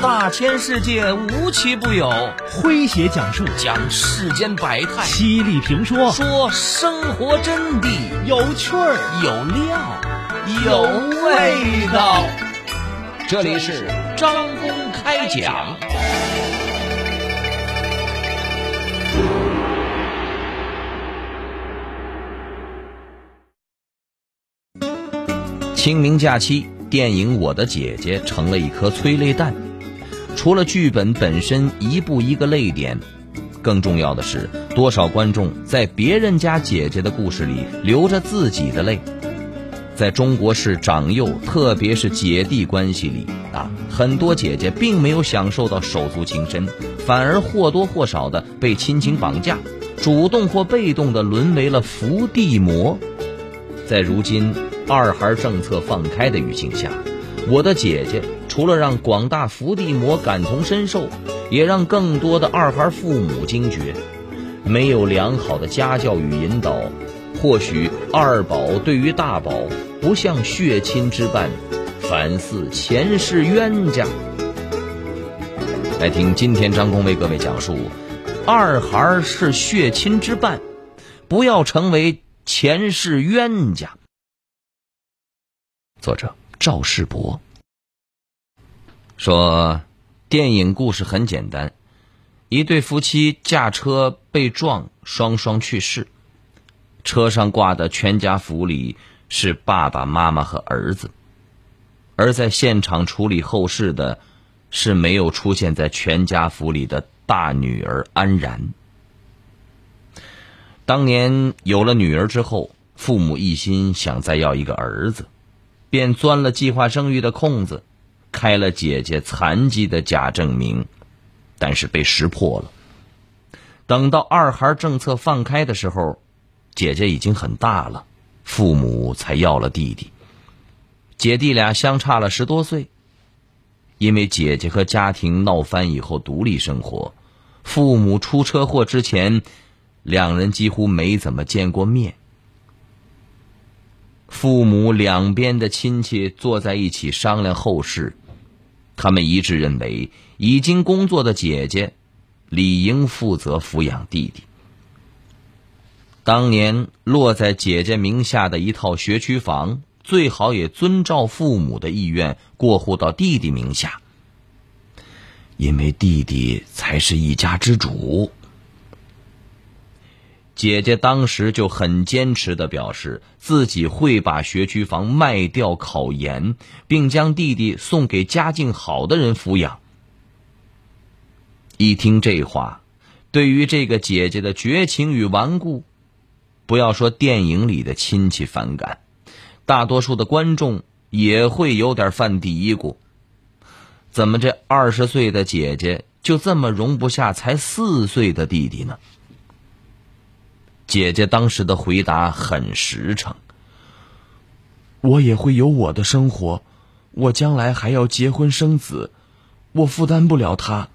大千世界无奇不有，诙谐讲述讲世间百态，犀利评说说生活真谛，有趣儿有料有味道。这里是张公开讲。清明假期，电影《我的姐姐》成了一颗催泪弹。除了剧本本身一步一个泪点，更重要的是，多少观众在别人家姐姐的故事里流着自己的泪。在中国式长幼，特别是姐弟关系里啊，很多姐姐并没有享受到手足情深，反而或多或少的被亲情绑架，主动或被动的沦为了伏地魔。在如今二孩政策放开的语境下，我的姐姐除了让广大伏地魔感同身受，也让更多的二孩父母惊觉，没有良好的家教与引导，或许二宝对于大宝。不像血亲之伴，反似前世冤家。来听今天张工为各位讲述：二孩是血亲之伴，不要成为前世冤家。作者赵世博说，电影故事很简单：一对夫妻驾车被撞，双双去世，车上挂的全家福里。是爸爸妈妈和儿子，而在现场处理后事的，是没有出现在全家福里的大女儿安然。当年有了女儿之后，父母一心想再要一个儿子，便钻了计划生育的空子，开了姐姐残疾的假证明，但是被识破了。等到二孩政策放开的时候，姐姐已经很大了。父母才要了弟弟，姐弟俩相差了十多岁。因为姐姐和家庭闹翻以后独立生活，父母出车祸之前，两人几乎没怎么见过面。父母两边的亲戚坐在一起商量后事，他们一致认为，已经工作的姐姐理应负责抚养弟弟。当年落在姐姐名下的一套学区房，最好也遵照父母的意愿过户到弟弟名下，因为弟弟才是一家之主。姐姐当时就很坚持的表示，自己会把学区房卖掉考研，并将弟弟送给家境好的人抚养。一听这话，对于这个姐姐的绝情与顽固。不要说电影里的亲戚反感，大多数的观众也会有点犯嘀咕：怎么这二十岁的姐姐就这么容不下才四岁的弟弟呢？姐姐当时的回答很实诚：“我也会有我的生活，我将来还要结婚生子，我负担不了他。”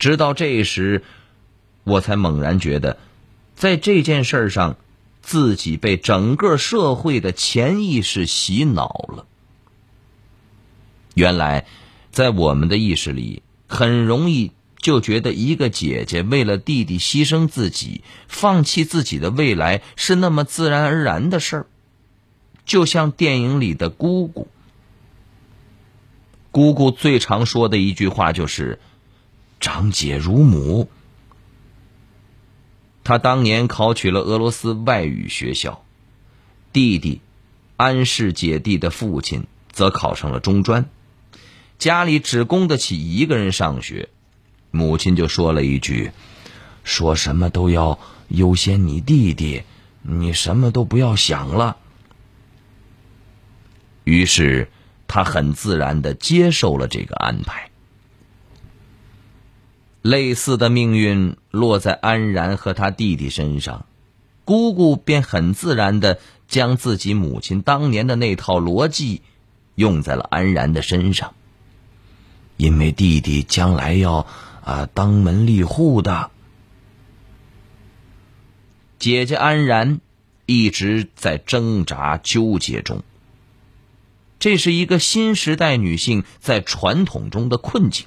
直到这时。我才猛然觉得，在这件事上，自己被整个社会的潜意识洗脑了。原来，在我们的意识里，很容易就觉得一个姐姐为了弟弟牺牲自己、放弃自己的未来是那么自然而然的事儿。就像电影里的姑姑，姑姑最常说的一句话就是“长姐如母”。他当年考取了俄罗斯外语学校，弟弟安氏姐弟的父亲则考上了中专，家里只供得起一个人上学，母亲就说了一句：“说什么都要优先你弟弟，你什么都不要想了。”于是他很自然的接受了这个安排。类似的命运落在安然和他弟弟身上，姑姑便很自然的将自己母亲当年的那套逻辑用在了安然的身上。因为弟弟将来要啊当门立户的，姐姐安然一直在挣扎纠结中。这是一个新时代女性在传统中的困境。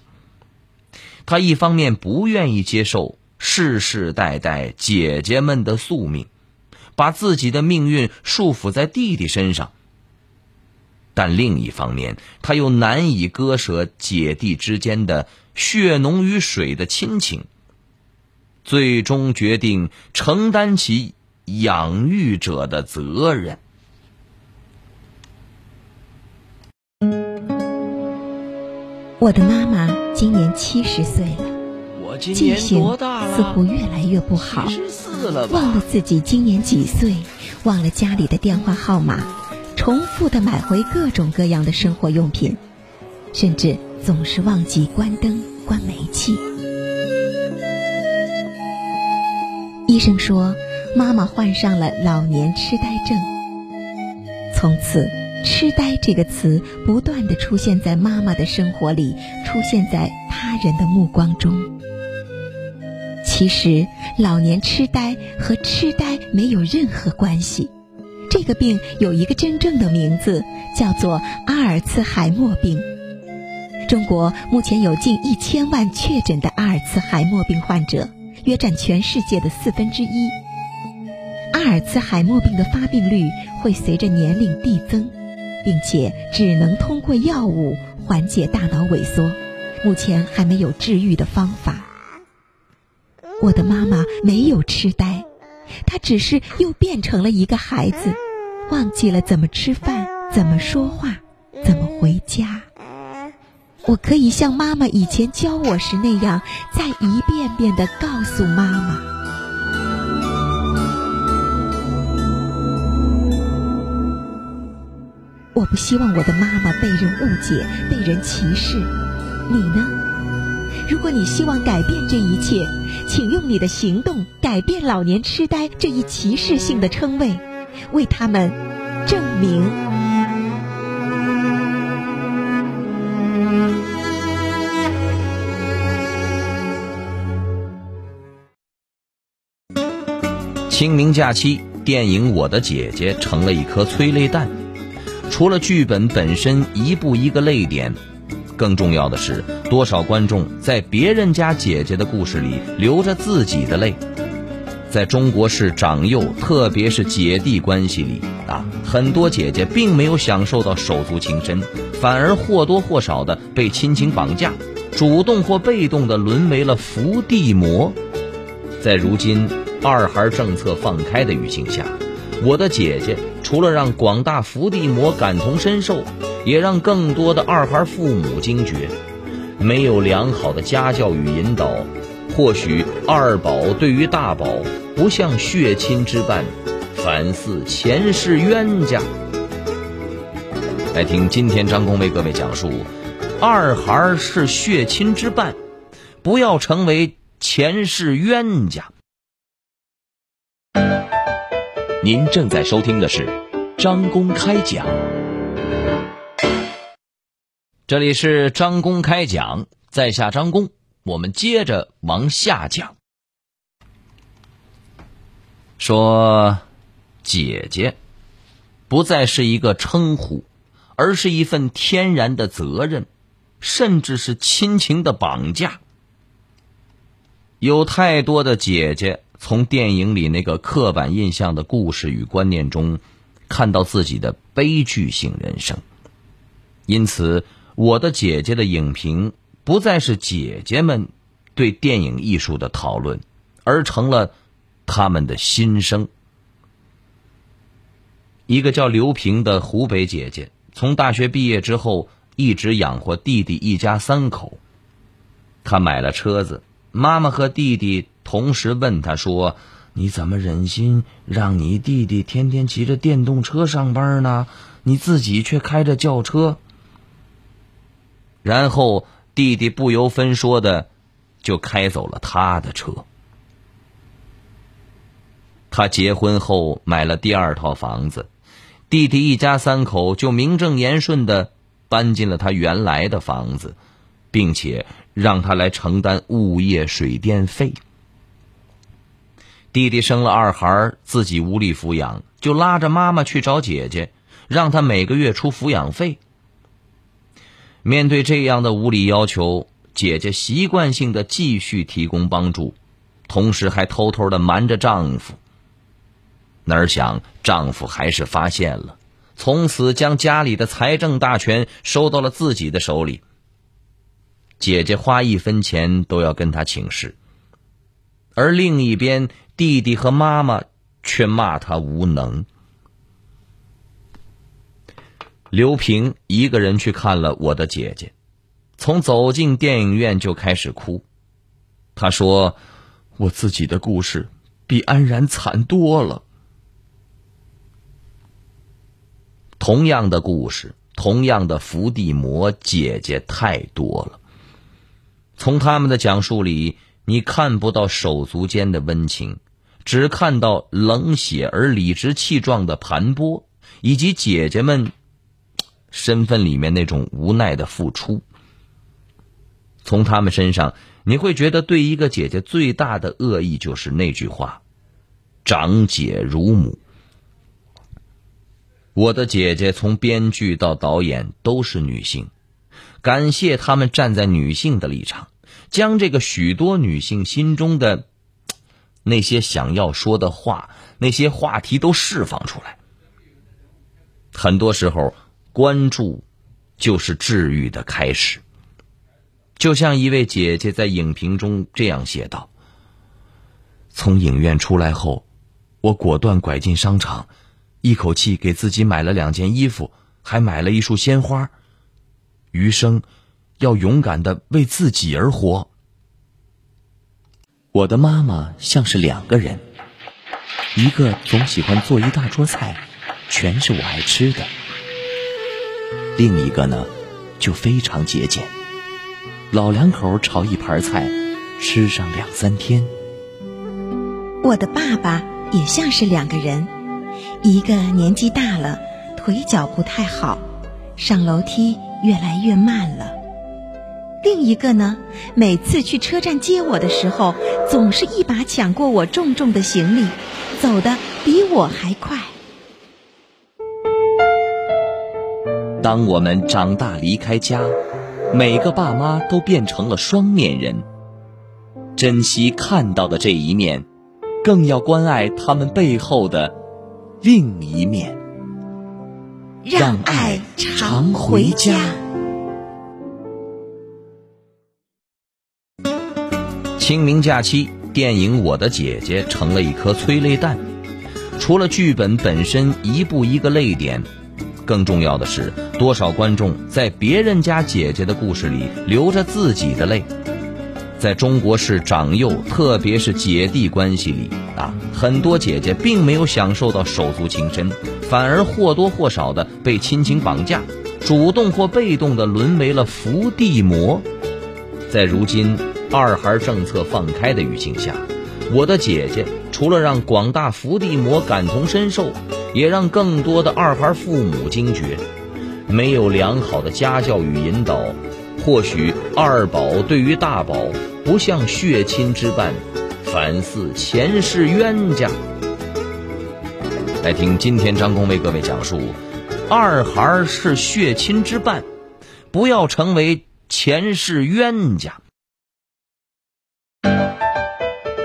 她一方面不愿意接受世世代代姐姐们的宿命，把自己的命运束缚在弟弟身上；但另一方面，她又难以割舍姐弟之间的血浓于水的亲情，最终决定承担起养育者的责任。我的妈妈今年七十岁了，记性似乎越来越不好，忘了自己今年几岁，忘了家里的电话号码，重复的买回各种各样的生活用品，甚至总是忘记关灯、关煤气。医生说，妈妈患上了老年痴呆症，从此。痴呆这个词不断的出现在妈妈的生活里，出现在他人的目光中。其实，老年痴呆和痴呆没有任何关系。这个病有一个真正的名字，叫做阿尔茨海默病。中国目前有近一千万确诊的阿尔茨海默病患者，约占全世界的四分之一。阿尔茨海默病的发病率会随着年龄递增。并且只能通过药物缓解大脑萎缩，目前还没有治愈的方法。我的妈妈没有痴呆，她只是又变成了一个孩子，忘记了怎么吃饭、怎么说话、怎么回家。我可以像妈妈以前教我时那样，再一遍遍地告诉妈妈。我不希望我的妈妈被人误解、被人歧视。你呢？如果你希望改变这一切，请用你的行动改变老年痴呆这一歧视性的称谓，为他们证明。清明假期，电影《我的姐姐》成了一颗催泪弹。除了剧本本身一步一个泪点，更重要的是，多少观众在别人家姐姐的故事里流着自己的泪。在中国式长幼，特别是姐弟关系里啊，很多姐姐并没有享受到手足情深，反而或多或少的被亲情绑架，主动或被动的沦为了伏地魔。在如今二孩政策放开的语境下。我的姐姐除了让广大伏地魔感同身受，也让更多的二孩父母惊觉：没有良好的家教与引导，或许二宝对于大宝不像血亲之伴，反似前世冤家。来听今天张工为各位讲述：二孩是血亲之伴，不要成为前世冤家。您正在收听的是张公开讲，这里是张公开讲，在下张公，我们接着往下讲。说姐姐不再是一个称呼，而是一份天然的责任，甚至是亲情的绑架。有太多的姐姐。从电影里那个刻板印象的故事与观念中，看到自己的悲剧性人生。因此，我的姐姐的影评不再是姐姐们对电影艺术的讨论，而成了他们的心声。一个叫刘平的湖北姐姐，从大学毕业之后，一直养活弟弟一家三口。她买了车子，妈妈和弟弟。同时问他说：“你怎么忍心让你弟弟天天骑着电动车上班呢？你自己却开着轿车。”然后弟弟不由分说的就开走了他的车。他结婚后买了第二套房子，弟弟一家三口就名正言顺的搬进了他原来的房子，并且让他来承担物业、水电费。弟弟生了二孩，自己无力抚养，就拉着妈妈去找姐姐，让他每个月出抚养费。面对这样的无理要求，姐姐习惯性的继续提供帮助，同时还偷偷的瞒着丈夫。哪儿想丈夫还是发现了，从此将家里的财政大权收到了自己的手里。姐姐花一分钱都要跟他请示，而另一边弟弟和妈妈却骂他无能。刘平一个人去看了我的姐姐，从走进电影院就开始哭。他说：“我自己的故事比安然惨多了。”同样的故事，同样的伏地魔，姐姐太多了。从他们的讲述里，你看不到手足间的温情，只看到冷血而理直气壮的盘剥，以及姐姐们身份里面那种无奈的付出。从他们身上，你会觉得对一个姐姐最大的恶意就是那句话：“长姐如母。”我的姐姐从编剧到导演都是女性，感谢他们站在女性的立场，将这个许多女性心中的那些想要说的话、那些话题都释放出来。很多时候，关注就是治愈的开始。就像一位姐姐在影评中这样写道：“从影院出来后，我果断拐进商场。”一口气给自己买了两件衣服，还买了一束鲜花。余生，要勇敢的为自己而活。我的妈妈像是两个人，一个总喜欢做一大桌菜，全是我爱吃的；另一个呢，就非常节俭，老两口炒一盘菜，吃上两三天。我的爸爸也像是两个人。一个年纪大了，腿脚不太好，上楼梯越来越慢了。另一个呢，每次去车站接我的时候，总是一把抢过我重重的行李，走得比我还快。当我们长大离开家，每个爸妈都变成了双面人。珍惜看到的这一面，更要关爱他们背后的。另一面，让爱常回家。清明假期，电影《我的姐姐》成了一颗催泪弹。除了剧本本身一步一个泪点，更重要的是，多少观众在别人家姐姐的故事里流着自己的泪。在中国式长幼，特别是姐弟关系里啊，很多姐姐并没有享受到手足情深，反而或多或少的被亲情绑架，主动或被动的沦为了伏地魔。在如今二孩政策放开的语境下，我的姐姐除了让广大伏地魔感同身受，也让更多的二孩父母惊觉，没有良好的家教与引导。或许二宝对于大宝不像血亲之伴，反似前世冤家。来听今天张工为各位讲述：二孩是血亲之伴，不要成为前世冤家。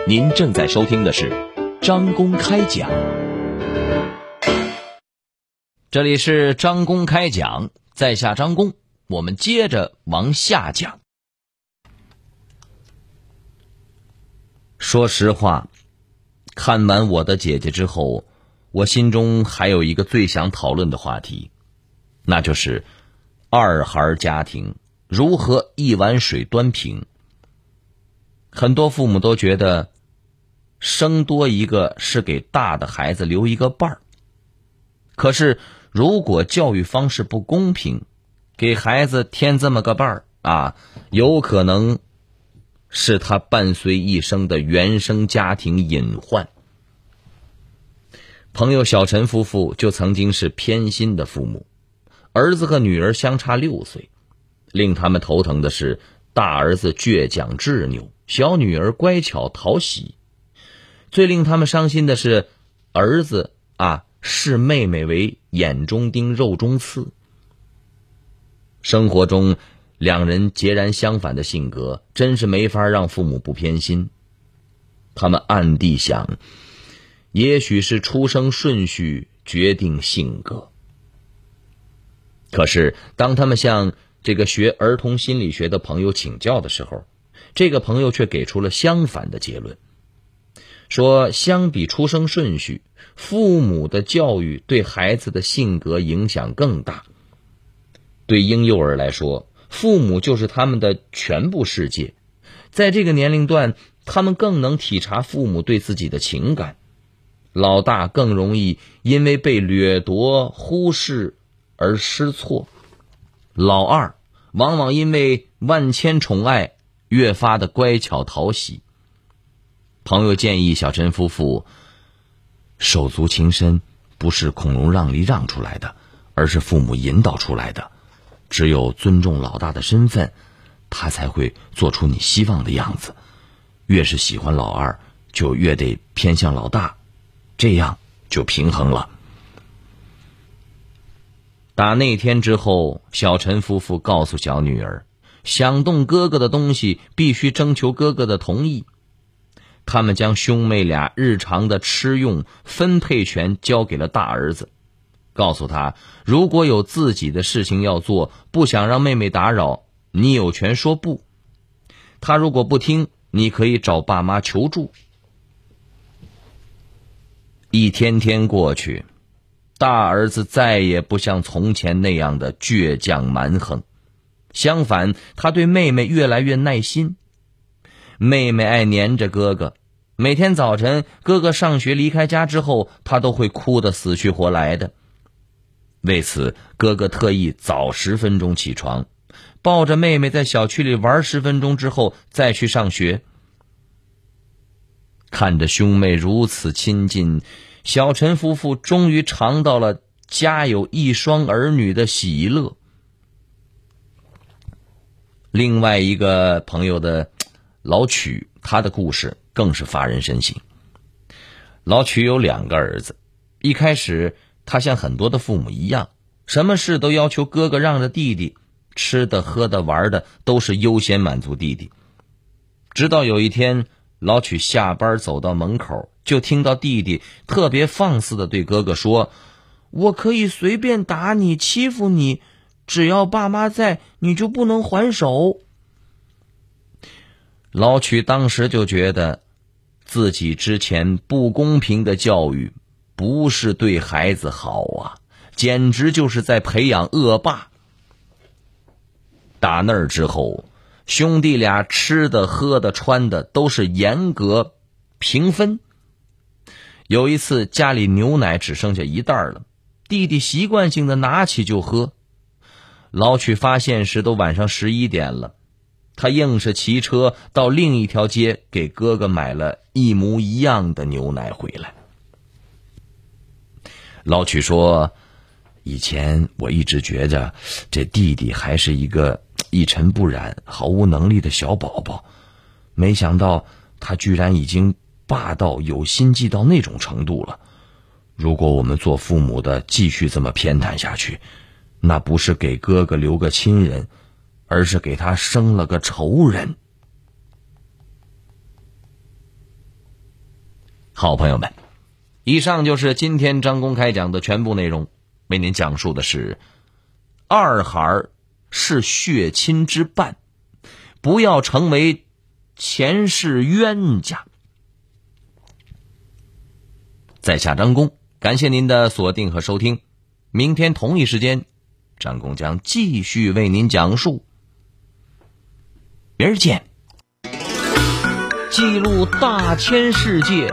您正在收听的是张公开讲，这里是张公开讲，在下张公。我们接着往下讲。说实话，看完我的姐姐之后，我心中还有一个最想讨论的话题，那就是二孩家庭如何一碗水端平。很多父母都觉得，生多一个是给大的孩子留一个伴儿。可是，如果教育方式不公平，给孩子添这么个伴儿啊，有可能是他伴随一生的原生家庭隐患。朋友小陈夫妇就曾经是偏心的父母，儿子和女儿相差六岁，令他们头疼的是大儿子倔强执拗，小女儿乖巧讨喜。最令他们伤心的是，儿子啊视妹妹为眼中钉、肉中刺。生活中，两人截然相反的性格，真是没法让父母不偏心。他们暗地想，也许是出生顺序决定性格。可是，当他们向这个学儿童心理学的朋友请教的时候，这个朋友却给出了相反的结论，说相比出生顺序，父母的教育对孩子的性格影响更大。对婴幼儿来说，父母就是他们的全部世界，在这个年龄段，他们更能体察父母对自己的情感。老大更容易因为被掠夺、忽视而失措，老二往往因为万千宠爱。越发的乖巧讨喜。朋友建议小陈夫妇，手足情深不是孔融让梨让出来的，而是父母引导出来的。只有尊重老大的身份，他才会做出你希望的样子。越是喜欢老二，就越得偏向老大，这样就平衡了。打那天之后，小陈夫妇告诉小女儿。想动哥哥的东西，必须征求哥哥的同意。他们将兄妹俩日常的吃用分配权交给了大儿子，告诉他：如果有自己的事情要做，不想让妹妹打扰，你有权说不。他如果不听，你可以找爸妈求助。一天天过去，大儿子再也不像从前那样的倔强蛮横。相反，他对妹妹越来越耐心。妹妹爱黏着哥哥，每天早晨哥哥上学离开家之后，他都会哭得死去活来的。为此，哥哥特意早十分钟起床，抱着妹妹在小区里玩十分钟之后再去上学。看着兄妹如此亲近，小陈夫妇终于尝到了家有一双儿女的喜乐。另外一个朋友的老曲，他的故事更是发人深省。老曲有两个儿子，一开始他像很多的父母一样，什么事都要求哥哥让着弟弟，吃的、喝的、玩的都是优先满足弟弟。直到有一天，老曲下班走到门口，就听到弟弟特别放肆的对哥哥说：“我可以随便打你、欺负你。”只要爸妈在，你就不能还手。老曲当时就觉得，自己之前不公平的教育，不是对孩子好啊，简直就是在培养恶霸。打那儿之后，兄弟俩吃的、喝的、穿的都是严格平分。有一次家里牛奶只剩下一袋了，弟弟习惯性的拿起就喝。老曲发现时都晚上十一点了，他硬是骑车到另一条街给哥哥买了一模一样的牛奶回来。老曲说：“以前我一直觉着这弟弟还是一个一尘不染、毫无能力的小宝宝，没想到他居然已经霸道、有心计到那种程度了。如果我们做父母的继续这么偏袒下去，”那不是给哥哥留个亲人，而是给他生了个仇人。好朋友们，以上就是今天张公开讲的全部内容。为您讲述的是二孩是血亲之伴，不要成为前世冤家。在下张公，感谢您的锁定和收听。明天同一时间。张工将继续为您讲述，明儿见。记录大千世界，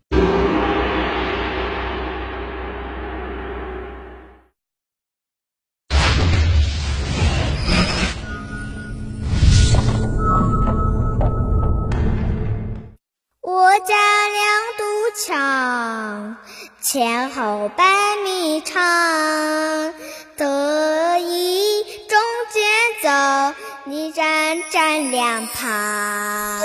后百米长。得意中间走，你站站两旁。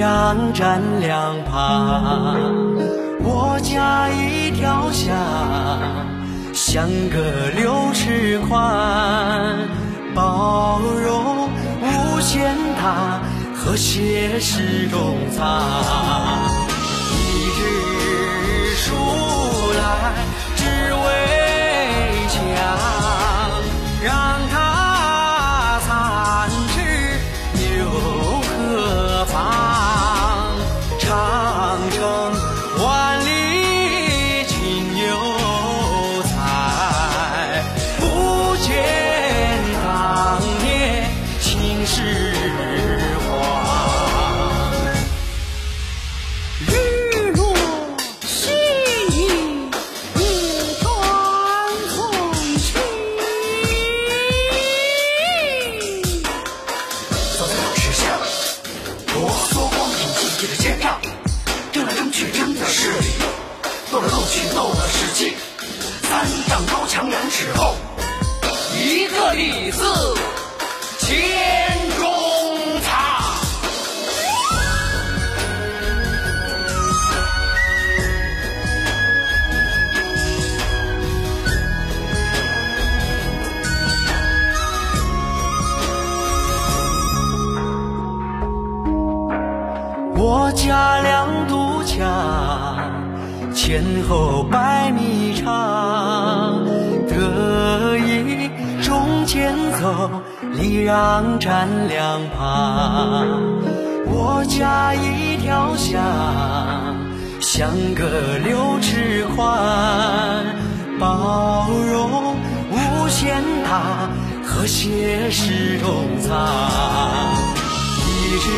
让站两旁。我家一条巷，相隔六尺宽，包容无限大，和谐是中藏。记的千丈争来争去争的是理斗来斗去斗的是气三丈高墙两尺厚一个李四。礼让站两旁。我家一条巷，相隔六尺宽，包容无限大，和谐是中藏。一直。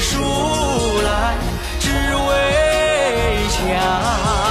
树来只为墙。